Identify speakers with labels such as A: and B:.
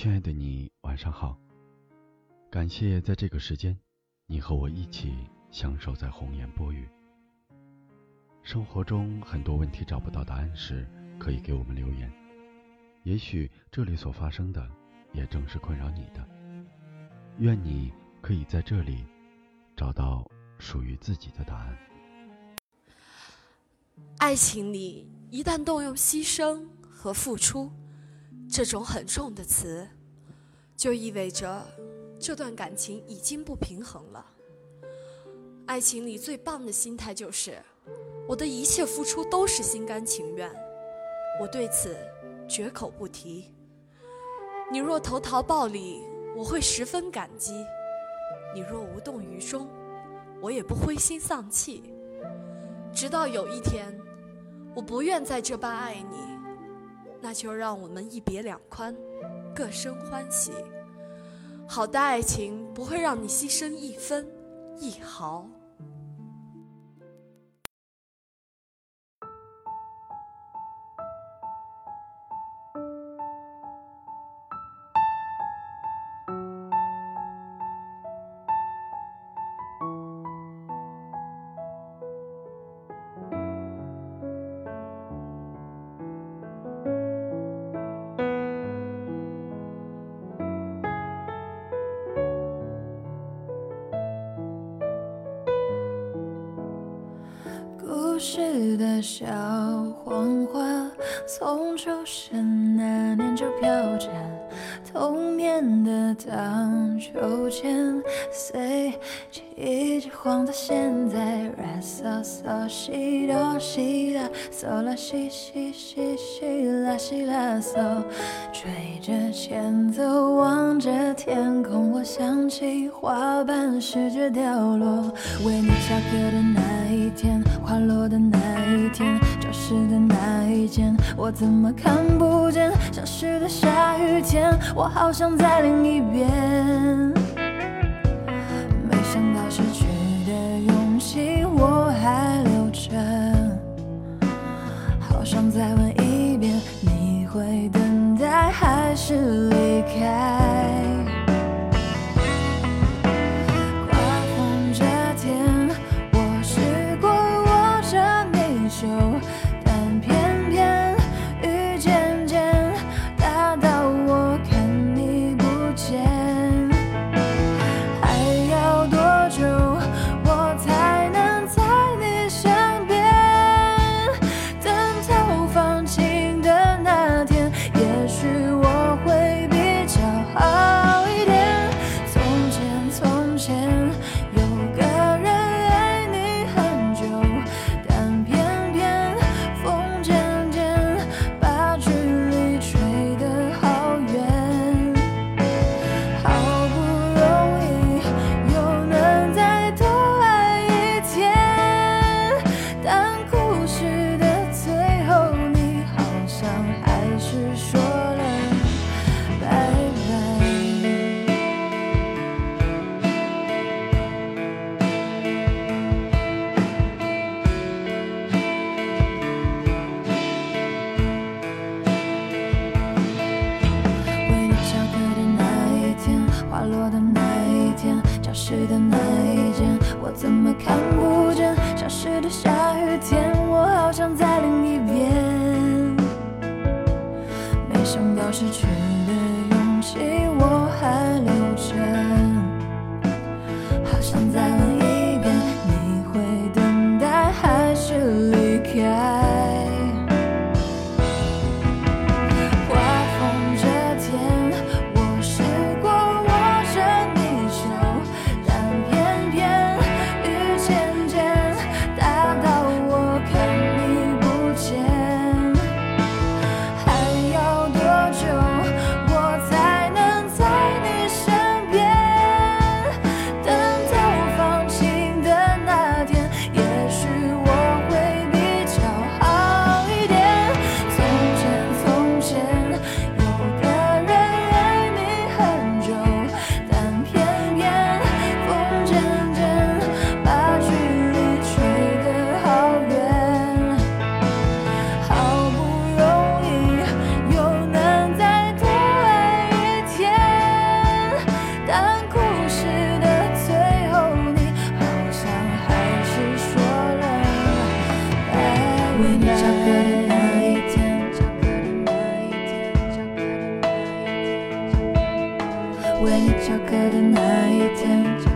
A: 亲爱的你，晚上好。感谢在这个时间，你和我一起相守在红颜薄雨。生活中很多问题找不到答案时，可以给我们留言。也许这里所发生的，也正是困扰你的。愿你可以在这里找到属于自己的答案。
B: 爱情里一旦动用牺牲和付出这种很重的词，就意味着这段感情已经不平衡了。爱情里最棒的心态就是，我的一切付出都是心甘情愿，我对此绝口不提。你若投桃报李，我会十分感激；你若无动于衷，我也不灰心丧气。直到有一天。我不愿再这般爱你，那就让我们一别两宽，各生欢喜。好的爱情不会让你牺牲一分一毫。
C: 故事的小黄花，从出生那年就飘着童年的荡秋千，随季节晃到现在。啦嗦嗦西哆西啦，嗦啦西西西西啦西啦嗦，吹着前奏，望着天空，我想起花瓣试着掉落，为你下课的那一天。花落的那一天，教室的那一间，我怎么看不见？消失的下雨天，我好想在另一边。是失去。为你翘课的那一天。